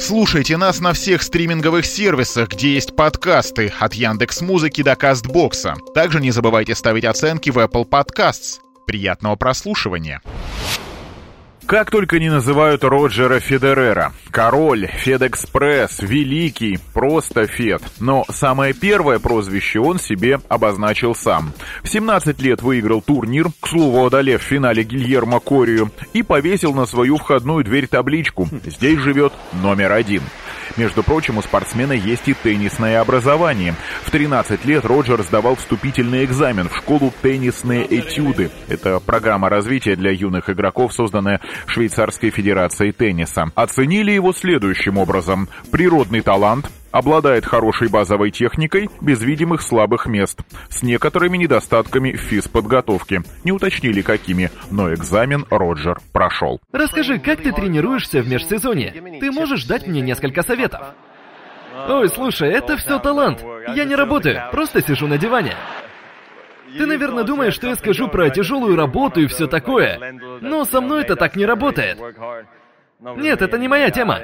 Слушайте нас на всех стриминговых сервисах, где есть подкасты, от Яндекс Музыки до Кастбокса. Также не забывайте ставить оценки в Apple Podcasts. Приятного прослушивания! Как только не называют Роджера Федерера. Король, Федэкспресс, Великий, просто Фед. Но самое первое прозвище он себе обозначил сам. В 17 лет выиграл турнир, к слову одолев в финале Гильермо Корию, и повесил на свою входную дверь табличку «Здесь живет номер один». Между прочим, у спортсмена есть и теннисное образование. В 13 лет Роджер сдавал вступительный экзамен в школу «Теннисные этюды». Это программа развития для юных игроков, созданная Швейцарской Федерацией тенниса. Оценили его следующим образом. Природный талант, обладает хорошей базовой техникой, без видимых слабых мест, с некоторыми недостатками в физподготовке. Не уточнили какими, но экзамен Роджер прошел. Расскажи, как ты тренируешься в межсезонье? Ты можешь дать мне несколько советов? Ой, слушай, это все талант. Я не работаю, просто сижу на диване. Ты, наверное, думаешь, что я скажу про тяжелую работу и все такое. Но со мной это так не работает. Нет, это не моя тема.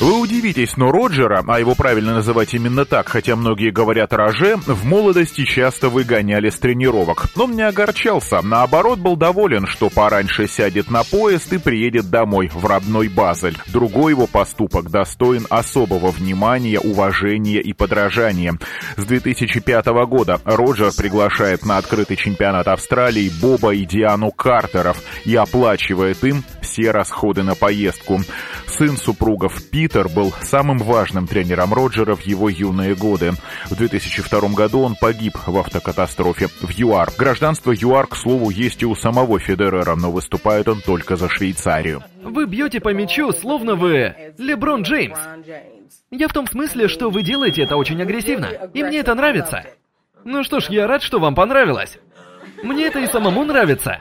Вы удивитесь, но Роджера, а его правильно называть именно так, хотя многие говорят Роже, в молодости часто выгоняли с тренировок. Он не огорчался, наоборот был доволен, что пораньше сядет на поезд и приедет домой, в родной Базель. Другой его поступок достоин особого внимания, уважения и подражания. С 2005 года Роджер приглашает на открытый чемпионат Австралии Боба и Диану Картеров и оплачивает им все расходы на поездку. Сын супругов Питер был самым важным тренером Роджера в его юные годы. В 2002 году он погиб в автокатастрофе в ЮАР. Гражданство ЮАР, к слову, есть и у самого Федерера, но выступает он только за Швейцарию. Вы бьете по мячу, словно вы Леброн Джеймс. Я в том смысле, что вы делаете это очень агрессивно, и мне это нравится. Ну что ж, я рад, что вам понравилось. Мне это и самому нравится.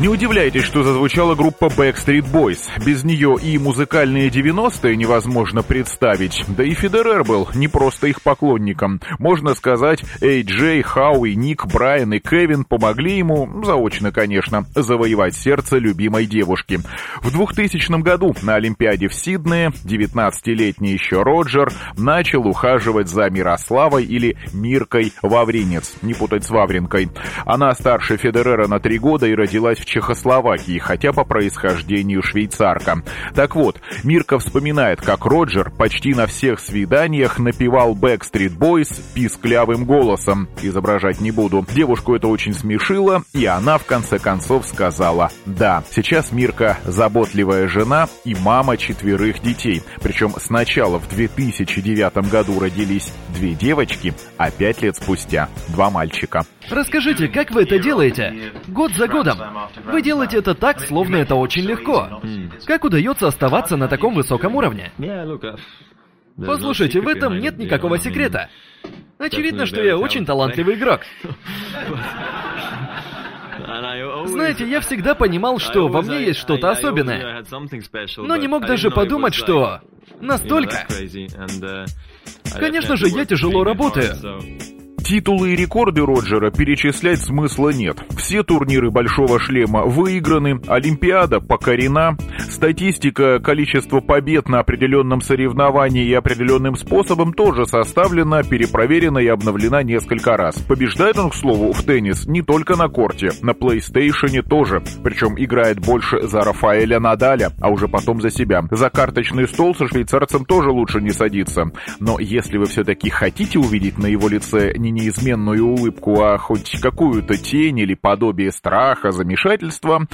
Не удивляйтесь, что зазвучала группа Backstreet Boys. Без нее и музыкальные 90-е невозможно представить. Да и Федерер был не просто их поклонником. Можно сказать, Эй Джей, Хауи, Ник, Брайан и Кевин помогли ему, заочно, конечно, завоевать сердце любимой девушки. В 2000 году на Олимпиаде в Сиднее 19-летний еще Роджер начал ухаживать за Мирославой или Миркой Вавринец, не путать с Вавринкой. Она старше Федерера на три года и родилась в Чехословакии, хотя по происхождению швейцарка. Так вот, Мирка вспоминает, как Роджер почти на всех свиданиях напевал Backstreet Boys писклявым голосом. Изображать не буду. Девушку это очень смешило, и она в конце концов сказала «да». Сейчас Мирка заботливая жена и мама четверых детей. Причем сначала в 2009 году родились две девочки, а пять лет спустя два мальчика. Расскажите, как вы это делаете? Год за годом. Вы делаете это так, словно это очень легко. Как удается оставаться на таком высоком уровне? Послушайте, в этом нет никакого секрета. Очевидно, что я очень талантливый игрок. Знаете, я всегда понимал, что во мне есть что-то особенное. Но не мог даже подумать, что... Настолько. Конечно же, я тяжело работаю. Титулы и рекорды Роджера перечислять смысла нет. Все турниры Большого Шлема выиграны, Олимпиада покорена, статистика количества побед на определенном соревновании и определенным способом тоже составлена, перепроверена и обновлена несколько раз. Побеждает он, к слову, в теннис не только на корте, на PlayStation тоже, причем играет больше за Рафаэля Надаля, а уже потом за себя. За карточный стол со швейцарцем тоже лучше не садиться. Но если вы все-таки хотите увидеть на его лице не неизменную улыбку, а хоть какую-то тень или подобие страха, замешательства,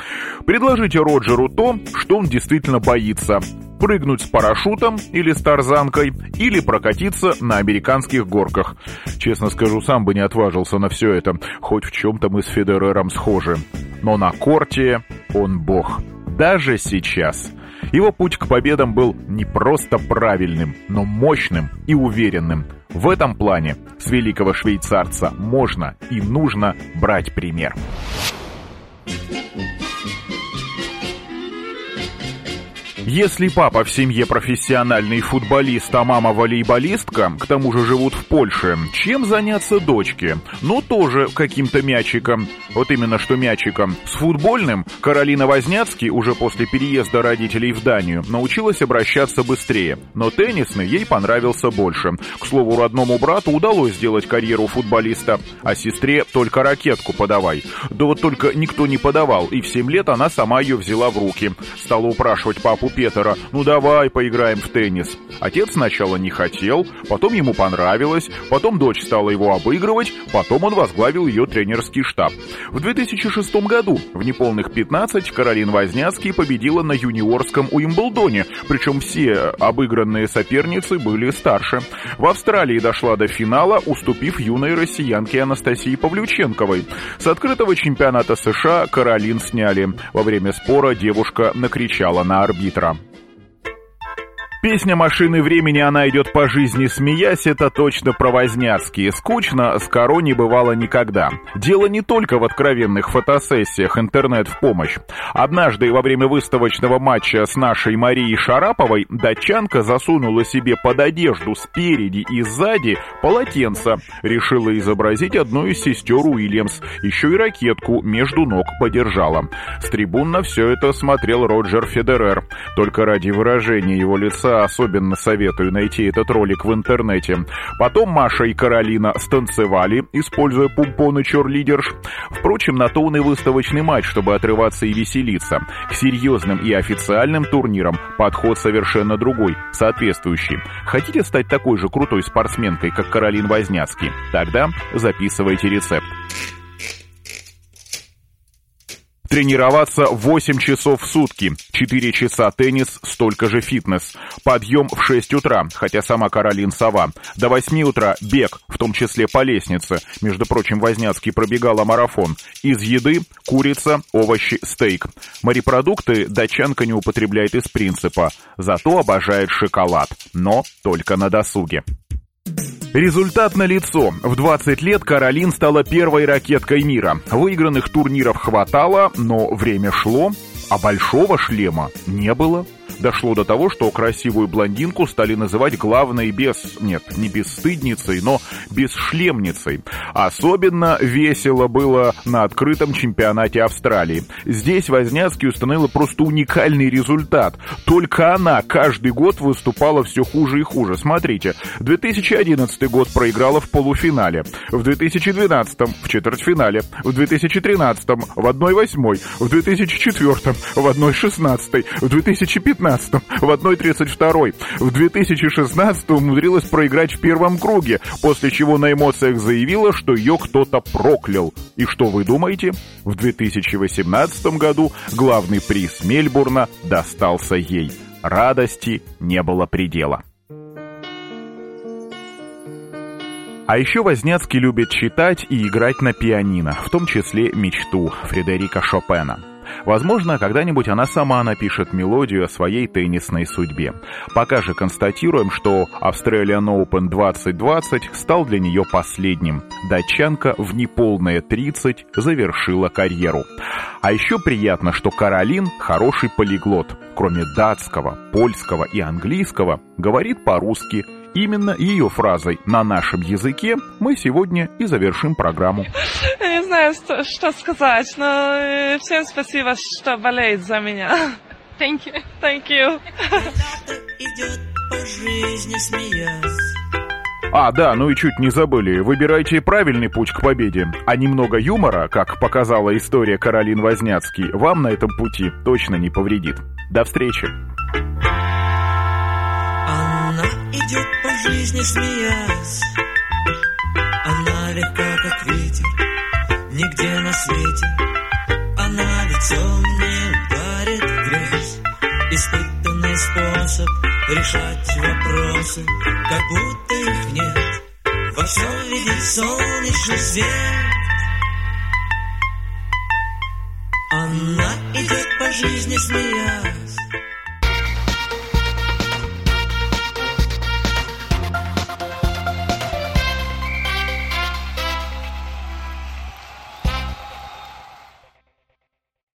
предложите Роджеру то, что он действительно боится. Прыгнуть с парашютом или с тарзанкой, или прокатиться на американских горках. Честно скажу, сам бы не отважился на все это, хоть в чем-то мы с Федерером схожи. Но на корте он бог. Даже сейчас. Его путь к победам был не просто правильным, но мощным и уверенным. В этом плане с великого швейцарца можно и нужно брать пример. Если папа в семье профессиональный футболист, а мама волейболистка, к тому же живут в Польше, чем заняться дочке? Ну, тоже каким-то мячиком. Вот именно что мячиком. С футбольным Каролина Возняцкий уже после переезда родителей в Данию научилась обращаться быстрее. Но теннисный ей понравился больше. К слову, родному брату удалось сделать карьеру футболиста, а сестре только ракетку подавай. Да вот только никто не подавал, и в 7 лет она сама ее взяла в руки. Стала упрашивать папу Петера, ну давай поиграем в теннис. Отец сначала не хотел, потом ему понравилось, потом дочь стала его обыгрывать, потом он возглавил ее тренерский штаб. В 2006 году в неполных 15 Каролин Возняцкий победила на юниорском Уимблдоне, причем все обыгранные соперницы были старше. В Австралии дошла до финала, уступив юной россиянке Анастасии Павлюченковой. С открытого чемпионата США Каролин сняли. Во время спора девушка накричала на арбитра. Песня «Машины времени» она идет по жизни смеясь, это точно про Возняцкие. Скучно с Каро не бывало никогда. Дело не только в откровенных фотосессиях, интернет в помощь. Однажды во время выставочного матча с нашей Марией Шараповой датчанка засунула себе под одежду спереди и сзади полотенце. Решила изобразить одну из сестер Уильямс. Еще и ракетку между ног подержала. С трибун на все это смотрел Роджер Федерер. Только ради выражения его лица особенно советую найти этот ролик в интернете. Потом Маша и Каролина станцевали, используя пумпоны черлидерш. Впрочем, на то он и выставочный матч, чтобы отрываться и веселиться. К серьезным и официальным турнирам подход совершенно другой, соответствующий. Хотите стать такой же крутой спортсменкой, как Каролин Возняцкий? Тогда записывайте рецепт. Тренироваться 8 часов в сутки, 4 часа теннис, столько же фитнес. Подъем в 6 утра, хотя сама Каролин сова. До 8 утра бег, в том числе по лестнице. Между прочим, Возняцкий пробегала марафон. Из еды курица, овощи, стейк. Морепродукты датчанка не употребляет из принципа. Зато обожает шоколад, но только на досуге. Результат налицо. В 20 лет Каролин стала первой ракеткой мира. Выигранных турниров хватало, но время шло, а большого шлема не было. Дошло до того, что красивую блондинку стали называть главной без... Нет, не бесстыдницей, но бесшлемницей. Особенно весело было на открытом чемпионате Австралии. Здесь Возняцкий установила просто уникальный результат. Только она каждый год выступала все хуже и хуже. Смотрите, 2011 год проиграла в полуфинале, в 2012 в четвертьфинале, в 2013 в 1-8, в 2004 в 1-16, в 2015 2015 в 1.32. В 2016 умудрилась проиграть в первом круге, после чего на эмоциях заявила, что ее кто-то проклял. И что вы думаете? В 2018 году главный приз Мельбурна достался ей. Радости не было предела. А еще Возняцкий любит читать и играть на пианино, в том числе мечту Фредерика Шопена. Возможно, когда-нибудь она сама напишет мелодию о своей теннисной судьбе. Пока же констатируем, что Australian Open 2020 стал для нее последним. Датчанка в неполные 30 завершила карьеру. А еще приятно, что Каролин хороший полиглот. Кроме датского, польского и английского, говорит по-русски Именно ее фразой на нашем языке мы сегодня и завершим программу. Знаю, что, что сказать, но э, всем спасибо, что болеет за меня. Thank you. Thank you. идет по жизни смеясь. А, да, ну и чуть не забыли. Выбирайте правильный путь к победе. А немного юмора, как показала история Каролин Возняцкий, вам на этом пути точно не повредит. До встречи! идет по жизни смеясь. Она легка, свете. Она лицом не ударит грязь. Испытанный способ решать вопросы, как будто их нет. Во всем видит солнечный свет. Она идет по жизни смеясь.